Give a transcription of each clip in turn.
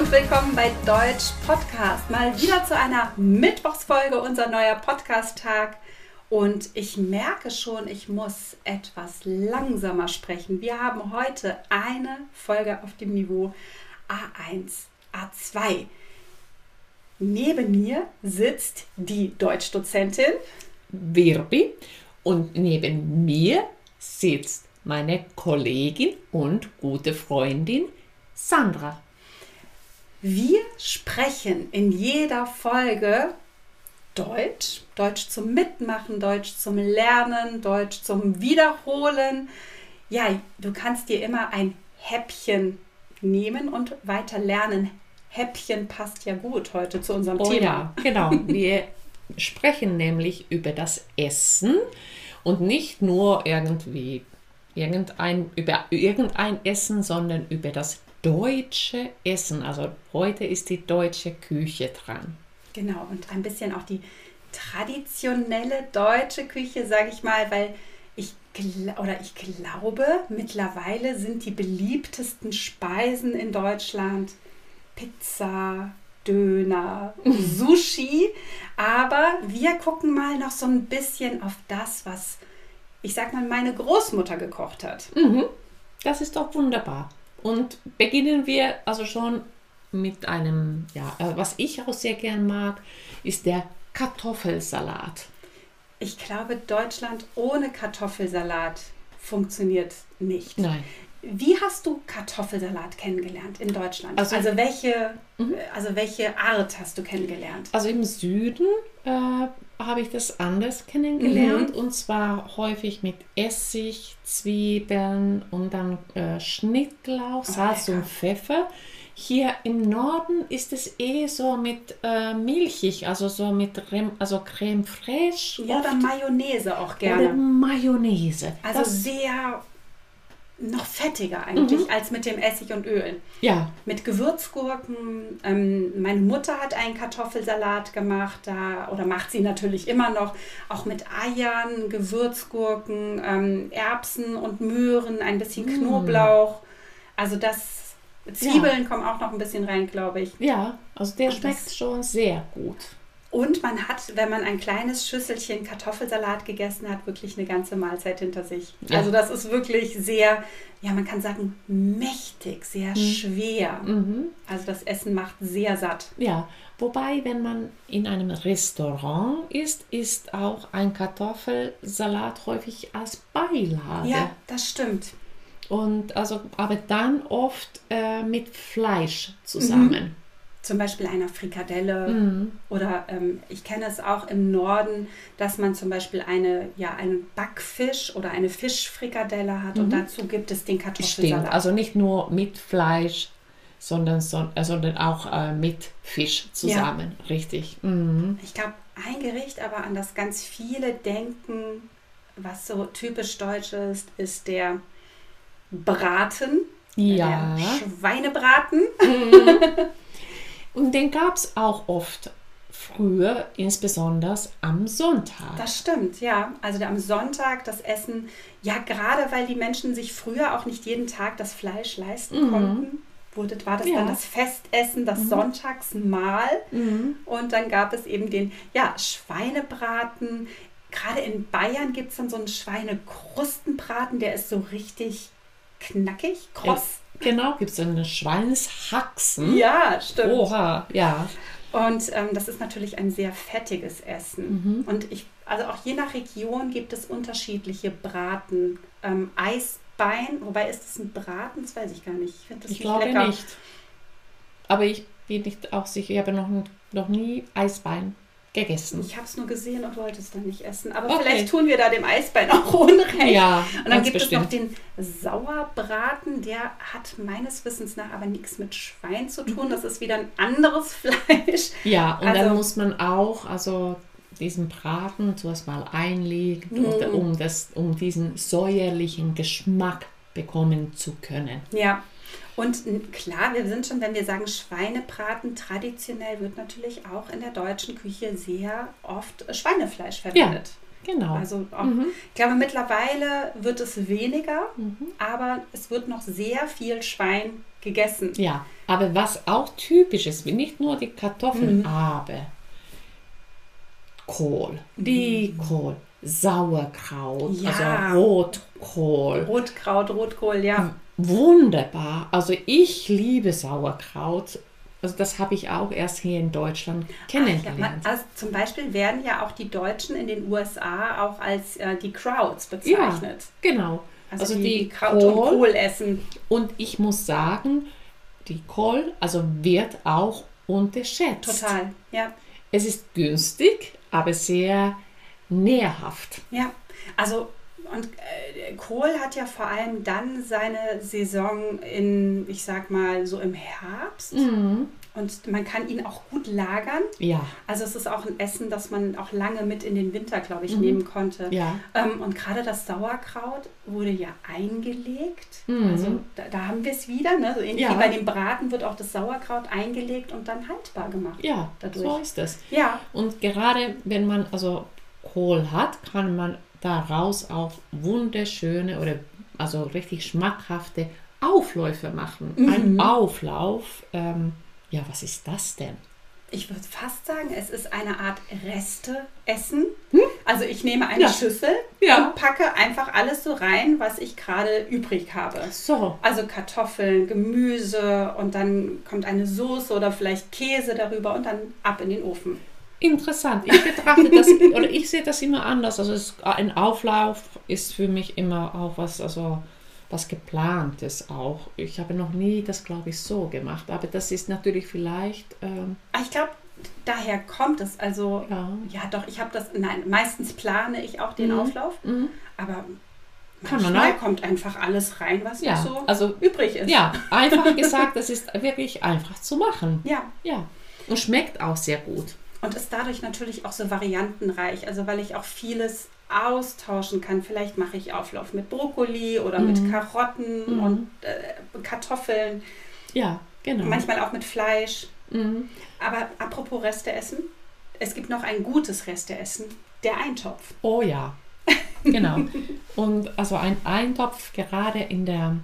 und willkommen bei Deutsch Podcast. Mal wieder zu einer Mittwochsfolge, unser neuer Podcast-Tag. Und ich merke schon, ich muss etwas langsamer sprechen. Wir haben heute eine Folge auf dem Niveau A1, A2. Neben mir sitzt die Deutschdozentin Virbi und neben mir sitzt meine Kollegin und gute Freundin Sandra. Wir sprechen in jeder Folge Deutsch, Deutsch zum Mitmachen, Deutsch zum Lernen, Deutsch zum Wiederholen. Ja, du kannst dir immer ein Häppchen nehmen und weiter lernen. Häppchen passt ja gut heute zu unserem Oh Thema. ja, genau. Wir sprechen nämlich über das Essen und nicht nur irgendwie irgendein, über irgendein Essen, sondern über das deutsche Essen. Also heute ist die deutsche Küche dran. Genau, und ein bisschen auch die traditionelle deutsche Küche, sage ich mal, weil ich oder ich glaube, mittlerweile sind die beliebtesten Speisen in Deutschland Pizza, Döner, Sushi, aber wir gucken mal noch so ein bisschen auf das, was ich sag mal meine Großmutter gekocht hat. Mhm. Das ist doch wunderbar. Und beginnen wir also schon mit einem, ja, äh, was ich auch sehr gern mag, ist der Kartoffelsalat. Ich glaube, Deutschland ohne Kartoffelsalat funktioniert nicht. Nein. Wie hast du Kartoffelsalat kennengelernt in Deutschland? Also, Also- welche, also welche Art hast du kennengelernt? Also im Süden äh, habe ich das anders kennengelernt und zwar häufig mit Essig, Zwiebeln und dann äh, Schnittlauch, Salz lecker. und Pfeffer. Hier im Norden ist es eh so mit äh, milchig, also so mit Creme, also Creme fraiche Ja, oder. Mayonnaise auch oder gerne. Mayonnaise. Also das, sehr noch fettiger eigentlich Mhm. als mit dem Essig und Öl. ja, Mit Gewürzgurken. Ähm, meine Mutter hat einen Kartoffelsalat gemacht, da, oder macht sie natürlich immer noch, auch mit Eiern, Gewürzgurken, ähm, Erbsen und Möhren, ein bisschen Mm. Knoblauch. Also das, Zwiebeln kommen auch noch ein bisschen rein, glaube ich. ja, also der Und schmeckt schon sehr gut. Und man hat, wenn man ein kleines Schüsselchen Kartoffelsalat gegessen hat, wirklich eine ganze Mahlzeit hinter sich. Ja. Also das ist wirklich sehr, ja, man kann sagen, mächtig, sehr schwer. Mhm. Also das Essen macht sehr satt. Ja, wobei, wenn man in einem Restaurant ist, ist auch ein Kartoffelsalat häufig als Beilage. Ja, das stimmt. Und also, aber dann oft äh, mit Fleisch zusammen. Zum Beispiel einer Frikadelle Mhm. oder ähm, ich kenne es auch im Norden, dass man zum Beispiel eine, ja, einen Backfisch oder eine Fischfrikadelle hat und dazu gibt es den Stimmt, Kartoffelsalat. also nicht nur mit Fleisch, sondern, son- äh, sondern auch äh, mit Fisch zusammen. Richtig. Mhm. Ich glaube, ein Gericht, aber an das ganz viele denken, was so typisch deutsch ist, ist der Braten. Ja. Der Schweinebraten. Und den gab es auch oft früher, insbesondere am Sonntag. Das stimmt, ja. Also am Sonntag das Essen, ja, gerade weil die Menschen sich früher auch nicht jeden Tag das Fleisch leisten konnten, wurde, war das Ja. dann das Festessen, das Sonntagsmahl. Mhm. Und dann gab es eben den ja, Schweinebraten. Gerade in Bayern gibt es dann so einen Schweinekrustenbraten, der ist so richtig knackig, kross. Genau, gibt es eine Schweinshaxen. Ja, stimmt. Oha, ja. Und ähm, das ist natürlich ein sehr fettiges Essen. Und ich, also auch je nach Region gibt es unterschiedliche Braten. Ähm, Eisbein, wobei ist das ein Braten? Das weiß ich gar nicht. Ich finde das Ich nicht glaube lecker. nicht. Aber ich bin nicht auch sicher. Ich habe noch, noch nie Eisbein gegessen. Ich habe es nur gesehen und wollte es dann nicht essen. Aber Okay. vielleicht tun wir da dem Eisbein auch Unrecht. Ja, Und dann gibt bestimmt. es noch den Sauerbraten. Der hat meines Wissens nach aber nichts mit Schwein zu tun. Mhm. Das ist wieder ein anderes Fleisch. Ja, und Also- dann muss man auch, also diesen Braten zuerst mal einlegen, Mhm. um, das, um diesen säuerlichen Geschmack bekommen zu können. Ja. Und klar, wir sind schon, wenn wir sagen Schweinebraten, traditionell wird natürlich auch in der deutschen Küche sehr oft Schweinefleisch verwendet. Genau. Also auch, Mhm. ich glaube, mittlerweile wird es weniger, aber es wird noch sehr viel Schwein gegessen. Ja, aber was auch typisch ist, nicht nur die Kartoffeln, Mhm. aber Kohl, die Kohl, Sauerkraut, Ja. also Rotkohl. Rotkraut, Rotkohl, ja. Wunderbar. Also ich liebe Sauerkraut. Also das habe ich auch erst hier in Deutschland Ja, man, kennengelernt. also zum Beispiel werden ja auch die Deutschen in den USA auch als äh, die Krauts bezeichnet. genau. Also, Also die, die Kraut und Kohl- Kohl essen. Und ich muss sagen, die Kohl also wird auch unterschätzt. Total, ja. Es ist günstig, aber sehr nährhaft. Ja, also und äh, Kohl hat ja vor allem dann seine Saison in, ich sag mal, so im Herbst. Mhm. Und man kann ihn auch gut lagern. Ja, Also es ist auch ein Essen, das man auch lange mit in den Winter, glaube ich, Mhm. nehmen konnte. ja. Ähm, und gerade das Sauerkraut wurde ja eingelegt. Mhm. Also da, da haben wir es wieder. Ne? So ähnlich Ja. wie bei dem Braten wird auch das Sauerkraut eingelegt und dann haltbar gemacht. Ja, Dadurch. so ist es. Ja, Und gerade wenn man also Kohl hat, kann man daraus auch wunderschöne oder also richtig schmackhafte Aufläufe machen. Ein Mhm. Auflauf, ähm, ja, was ist das denn? ich würde fast sagen, es ist eine Art Reste-Essen. Also ich nehme eine Hm? Ja. Schüssel Ja. und packe einfach alles so rein, was ich gerade übrig habe. So, Also Kartoffeln, Gemüse und dann kommt eine Soße oder vielleicht Käse darüber und dann ab in den Ofen. Interessant. Ich betrachte das oder ich sehe das immer anders. Also es, ein Auflauf ist für mich immer auch was, also was geplantes auch. Ich habe noch nie das, glaube ich, so gemacht. Aber das ist natürlich vielleicht, ähm, Ah, Ich glaube, daher kommt es. Also ja. ja, doch, ich habe das, nein, meistens plane ich auch den Mhm. Auflauf, Mhm. aber Kann man auch. kommt einfach alles rein, was Ja, so also übrig ist. Ja, einfach gesagt, das ist wirklich einfach zu machen. Ja, Ja. Und schmeckt auch sehr gut. Und ist dadurch natürlich auch so variantenreich, also weil ich auch vieles austauschen kann. Vielleicht mache ich Auflauf mit Brokkoli oder mit Mhm. Karotten Mhm. und äh, Kartoffeln, Ja, genau. manchmal auch mit Fleisch. Mhm. Aber apropos Reste essen, es gibt noch ein gutes Reste essen, der Eintopf. Oh ja, genau. Und also ein Eintopf gerade in der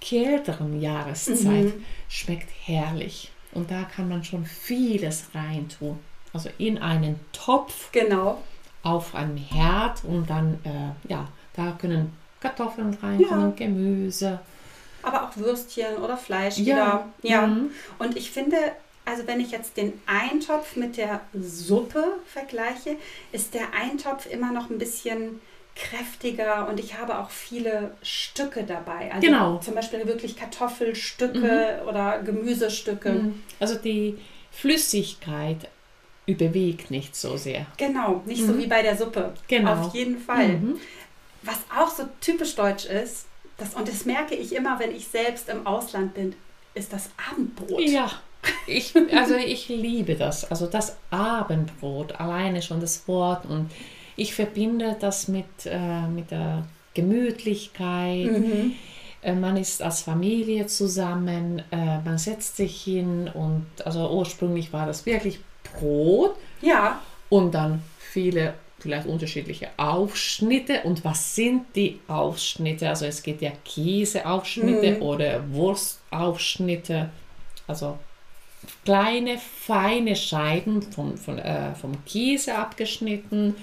kälteren Jahreszeit Mhm. schmeckt herrlich. Und da kann man schon vieles reintun. Also in einen Topf Genau. auf einem Herd und dann, äh, ja, da können Kartoffeln reinkommen, Gemüse. Aber auch Würstchen oder Fleisch Ja. wieder. Ja. Mhm. Und ich finde, also wenn ich jetzt den Eintopf mit der Suppe vergleiche, ist der Eintopf immer noch ein bisschen kräftiger und ich habe auch viele Stücke dabei. Also Genau. zum Beispiel wirklich Kartoffelstücke oder Gemüsestücke. Mhm. Also die Flüssigkeit überwiegt nicht so sehr. Genau, nicht so Mhm. wie bei der Suppe. Genau. Auf jeden Fall. Mhm. Was auch so typisch deutsch ist, das, und das merke ich immer, wenn ich selbst im Ausland bin, ist das Abendbrot. Ja, ich, also ich liebe das. Also das Abendbrot, alleine schon das Wort. Und ich verbinde das mit, äh, mit der Gemütlichkeit. Mhm. Äh, man ist als Familie zusammen, äh, man setzt sich hin und also ursprünglich war das wirklich Brot Ja, und dann viele vielleicht unterschiedliche Aufschnitte. Und was sind die Aufschnitte? Also es geht ja Käseaufschnitte Mhm. oder Wurstaufschnitte. Also kleine, feine Scheiben vom, von, äh, vom Käse abgeschnitten.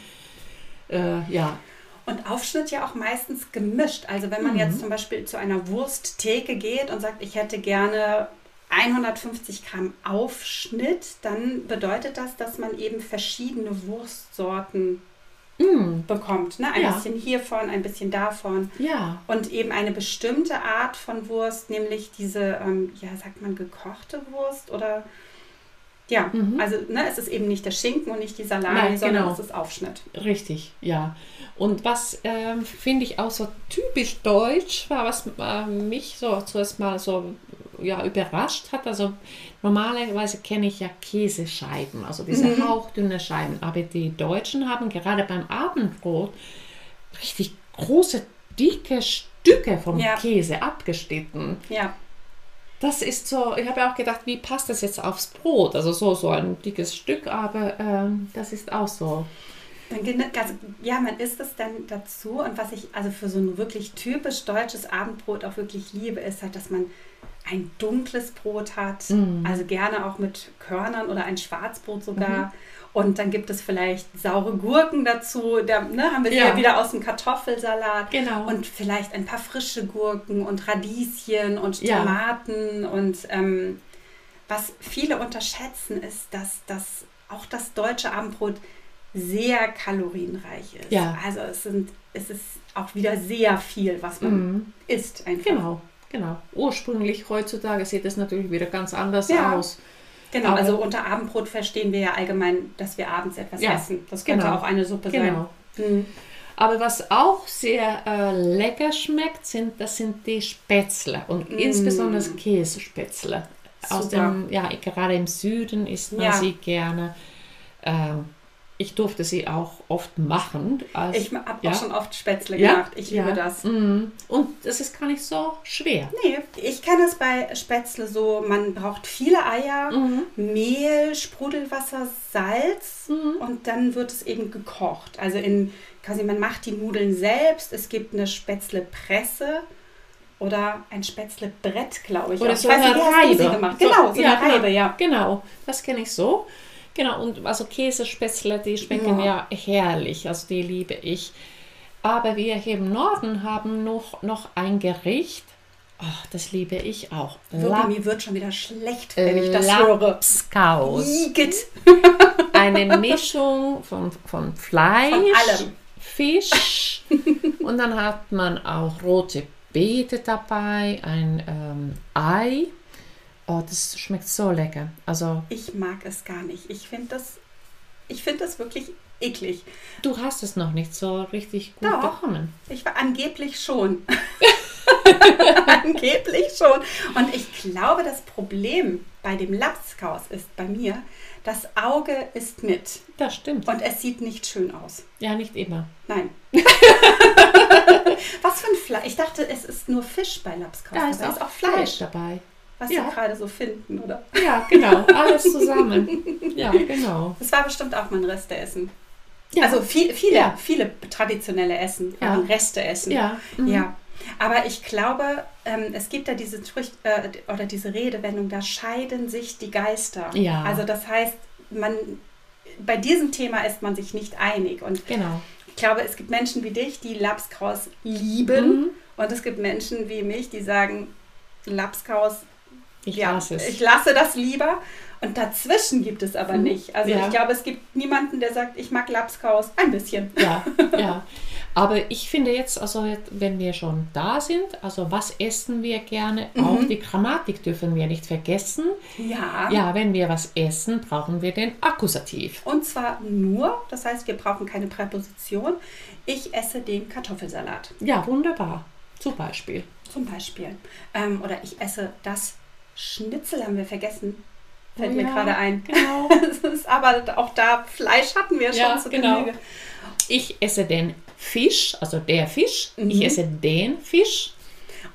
Äh, ja, Und Aufschnitt ja auch meistens gemischt. Also wenn man Mhm. jetzt zum Beispiel zu einer Wursttheke geht und sagt, ich hätte gerne 150 Gramm Aufschnitt, dann bedeutet das, dass man eben verschiedene Wurstsorten mm, bekommt. Ne? Ein Ja. bisschen hiervon, ein bisschen davon. ja, Und eben eine bestimmte Art von Wurst, nämlich diese, ähm, ja, sagt man gekochte Wurst oder ja, Mhm. also ne, es ist eben nicht der Schinken und nicht die Salami, Nein, sondern genau. es ist Aufschnitt. richtig, ja. Und was ähm, finde ich auch so typisch deutsch war, was äh, mich so zuerst mal so ja, überrascht hat. Also normalerweise kenne ich ja Käsescheiben, also diese Mhm. hauchdünne Scheiben. Aber die Deutschen haben gerade beim Abendbrot richtig große, dicke Stücke vom Ja. Käse abgeschnitten. Ja, Das ist so, ich habe auch gedacht, wie passt das jetzt aufs Brot? Also so, so ein dickes Stück, aber ähm, das ist auch so. Also, ja, man isst es dann dazu und was ich also für so ein wirklich typisch deutsches Abendbrot auch wirklich liebe, ist halt, dass man ein dunkles Brot hat, Mhm. also gerne auch mit Körnern oder ein Schwarzbrot sogar. Und dann gibt es vielleicht saure Gurken dazu. Da ne, haben wir sie Ja. ja wieder aus dem Kartoffelsalat. Genau. Und vielleicht ein paar frische Gurken und Radieschen und Ja. Tomaten. Und ähm, was viele unterschätzen, ist, dass das auch das deutsche Abendbrot sehr kalorienreich ist. Ja. Also es, sind, es ist auch wieder sehr viel, was man Mhm. isst. Einfach. Genau, genau. Ursprünglich heutzutage sieht es natürlich wieder ganz anders Ja. aus. Genau, Aber- also unter Abendbrot verstehen wir ja allgemein, dass wir abends etwas Ja, essen. Das könnte genau. auch eine Suppe Genau. sein. Mhm. Aber was auch sehr äh, lecker schmeckt, sind, das sind die Spätzle und Mm. insbesondere Käsespätzle. Aus dem, ja, gerade im Süden isst man Ja. sie gerne. Ähm, ich durfte sie auch oft machen. Als, Ich habe ja. auch schon oft Spätzle Ja, gemacht. Ich liebe ja. das. Mm. Und das ist gar nicht so schwer. Nee, ich kenne es bei Spätzle so, man braucht viele Eier, Mhm. Mehl, Sprudelwasser, Salz Mhm. und dann wird es eben gekocht. Also in quasi man macht die Nudeln selbst, es gibt eine Spätzlepresse oder ein Spätzlebrett, glaube ich. Oder auch. so ich weiß eine Reibe. Genau, so ja, eine Reibe, ja. Genau, das kenne ich so. Genau, und also Käsespätzle, die schmecken ja. herrlich, also die liebe ich. Aber wir hier im Norden haben noch, noch ein Gericht, ach, das liebe ich auch. Wirklich, mir wird schon wieder schlecht, wenn ich das höre. Lapskaus. Igitt. Eine Mischung von, von Fleisch, Von. Fisch und dann hat man auch rote Beete dabei, ein ähm, Ei. Oh, das schmeckt so lecker. Also Ich mag es gar nicht. Ich finde das, ich finde das wirklich eklig. Du hast es noch nicht so richtig gut Doch. bekommen. Ich war angeblich schon. angeblich schon. Und ich glaube, das Problem bei dem Lapskaus ist bei mir, das Auge ist mit Das stimmt. und es sieht nicht schön aus. Ja, nicht immer. Nein. Was für ein Fleisch? Ich dachte, es ist nur Fisch bei Lapskaus. Da ist auch es auch Fleisch, dabei. Was ja. Sie gerade so finden, oder? Ja, genau. Alles zusammen. Ja, genau. Das war bestimmt auch mal ein Resteessen. Ja. Also viel, viele, Ja. viele traditionelle Essen Ja. waren Resteessen. ja. mhm. Ja, aber ich glaube, ähm, es gibt ja diese Sprüch äh, oder diese Redewendung, da scheiden sich die Geister. Ja. Also das heißt, man bei diesem Thema ist man sich nicht einig. Und Genau. ich glaube, es gibt Menschen wie dich, die Lapskaus lieben. Mhm. Und es gibt Menschen wie mich, die sagen, Lapskaus, Ich ja, lasse es. ich lasse das lieber. Und dazwischen gibt es aber Mhm. nicht. Also Ja. ich glaube, es gibt niemanden, der sagt, ich mag Lapskaus ein bisschen. Ja, ja. Aber ich finde jetzt, also wenn wir schon da sind, also was essen wir gerne? Auch Mhm. die Grammatik dürfen wir nicht vergessen. Ja. Ja, wenn wir was essen, brauchen wir den Akkusativ. Und zwar nur, das heißt, wir brauchen keine Präposition. Ich esse den Kartoffelsalat Ja, wunderbar. Zum Beispiel. zum Beispiel. Ähm, oder ich esse das Schnitzel, haben wir vergessen. Fällt Oh mir ja, gerade ein. Genau. Ist aber auch da, Fleisch hatten wir Ja, schon zu genau. Genüge. Ich esse den Fisch, also der Fisch. Mhm. Ich esse den Fisch.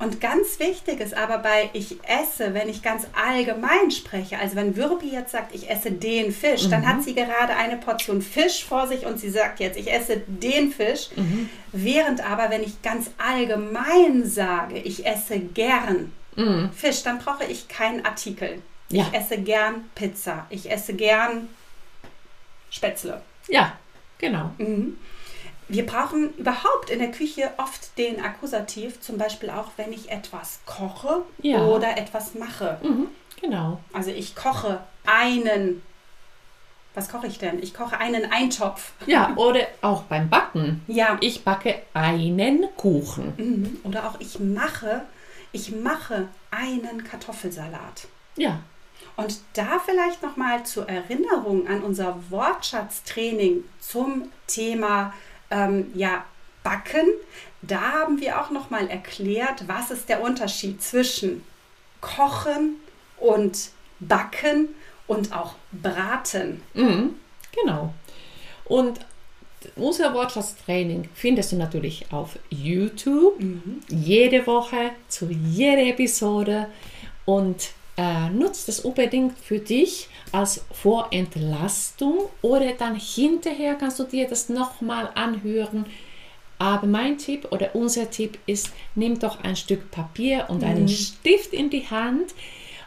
Und ganz wichtig ist aber bei ich esse, wenn ich ganz allgemein spreche, also wenn Wirbi jetzt sagt, ich esse den Fisch, dann Mhm. hat sie gerade eine Portion Fisch vor sich und sie sagt jetzt, ich esse den Fisch. Mhm. Während aber, wenn ich ganz allgemein sage, ich esse gern Mm. Fisch, dann brauche ich keinen Artikel. Ja. Ich esse gern Pizza. Ich esse gern Spätzle. Ja, genau. Mhm. Wir brauchen überhaupt in der Küche oft den Akkusativ, zum Beispiel auch, wenn ich etwas koche Ja. oder etwas mache. Mhm. Genau. Also ich koche einen, was koche ich denn? Ich koche einen Eintopf. Ja, oder auch beim Backen. Ja. Ich backe einen Kuchen. Mhm. Oder auch ich mache, ich mache einen Kartoffelsalat. Ja, Und da vielleicht nochmal zur Erinnerung an unser Wortschatztraining zum Thema ähm, ja, Backen. Da haben wir auch nochmal erklärt, was ist der Unterschied zwischen Kochen und Backen und auch Braten. mhm. genau. Und unser Wortschatztraining findest du natürlich auf YouTube. Jede Woche zu jeder Episode. Und äh, nutzt es unbedingt für dich als Vorentlastung oder dann hinterher kannst du dir das nochmal anhören Aber mein Tipp oder unser Tipp ist, nimm doch ein Stück Papier und einen Stift in die Hand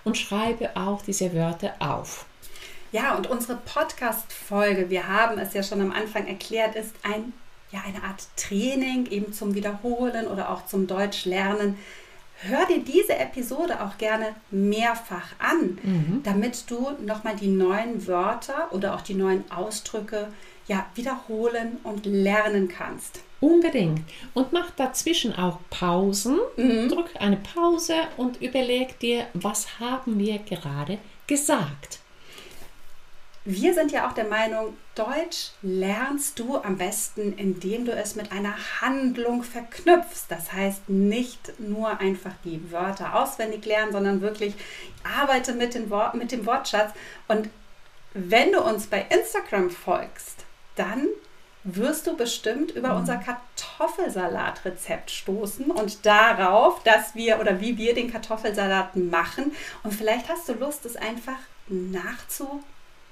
und schreibe auch diese Wörter auf. Ja, und unsere Podcast-Folge, wir haben es ja schon am Anfang erklärt, ist ein, ja, eine Art Training eben zum Wiederholen oder auch zum Deutschlernen. Hör dir diese Episode auch gerne mehrfach an, damit du nochmal die neuen Wörter oder auch die neuen Ausdrücke ja, wiederholen und lernen kannst. Unbedingt. Und mach dazwischen auch Pausen. Drück eine Pause und überleg dir, was haben wir gerade gesagt. Wir sind ja auch der Meinung, Deutsch lernst du am besten, indem du es mit einer Handlung verknüpfst. Das heißt, nicht nur einfach die Wörter auswendig lernen, sondern wirklich arbeite mit, den Wort, mit dem Wortschatz. Und wenn du uns bei Instagram folgst, dann wirst du bestimmt über unser Kartoffelsalatrezept stoßen und darauf, dass wir oder wie wir den Kartoffelsalat machen. Und vielleicht hast du Lust, es einfach nachzumachen,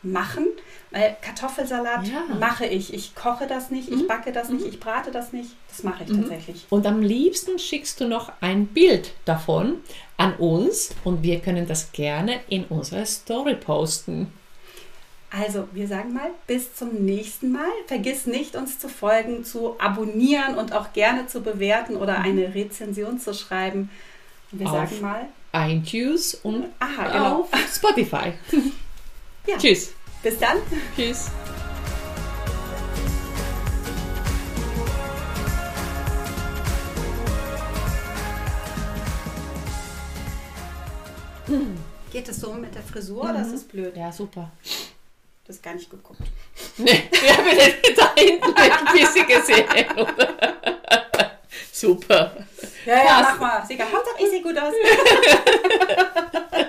weil Kartoffelsalat Ja. mache ich. Ich koche das nicht, ich backe das nicht, ich brate das nicht. Das mache ich tatsächlich. Und am liebsten schickst du noch ein Bild davon an uns und wir können das gerne in unserer Story posten. Also, wir sagen mal, bis zum nächsten Mal. Vergiss nicht, uns zu folgen, zu abonnieren und auch gerne zu bewerten oder eine Rezension zu schreiben. Wir Auf sagen mal, iTunes und aha, genau. auf Spotify. Ja. Tschüss. Bis dann. Tschüss. Geht es so mit der Frisur oder ist es blöd? Ja, super. Das ist gar nicht geguckt. Nee, wir haben den da hinten ein bisschen gesehen. oder? Super. Ja, ja, Passt. mach mal. Hauptsache ich sehe gut aus.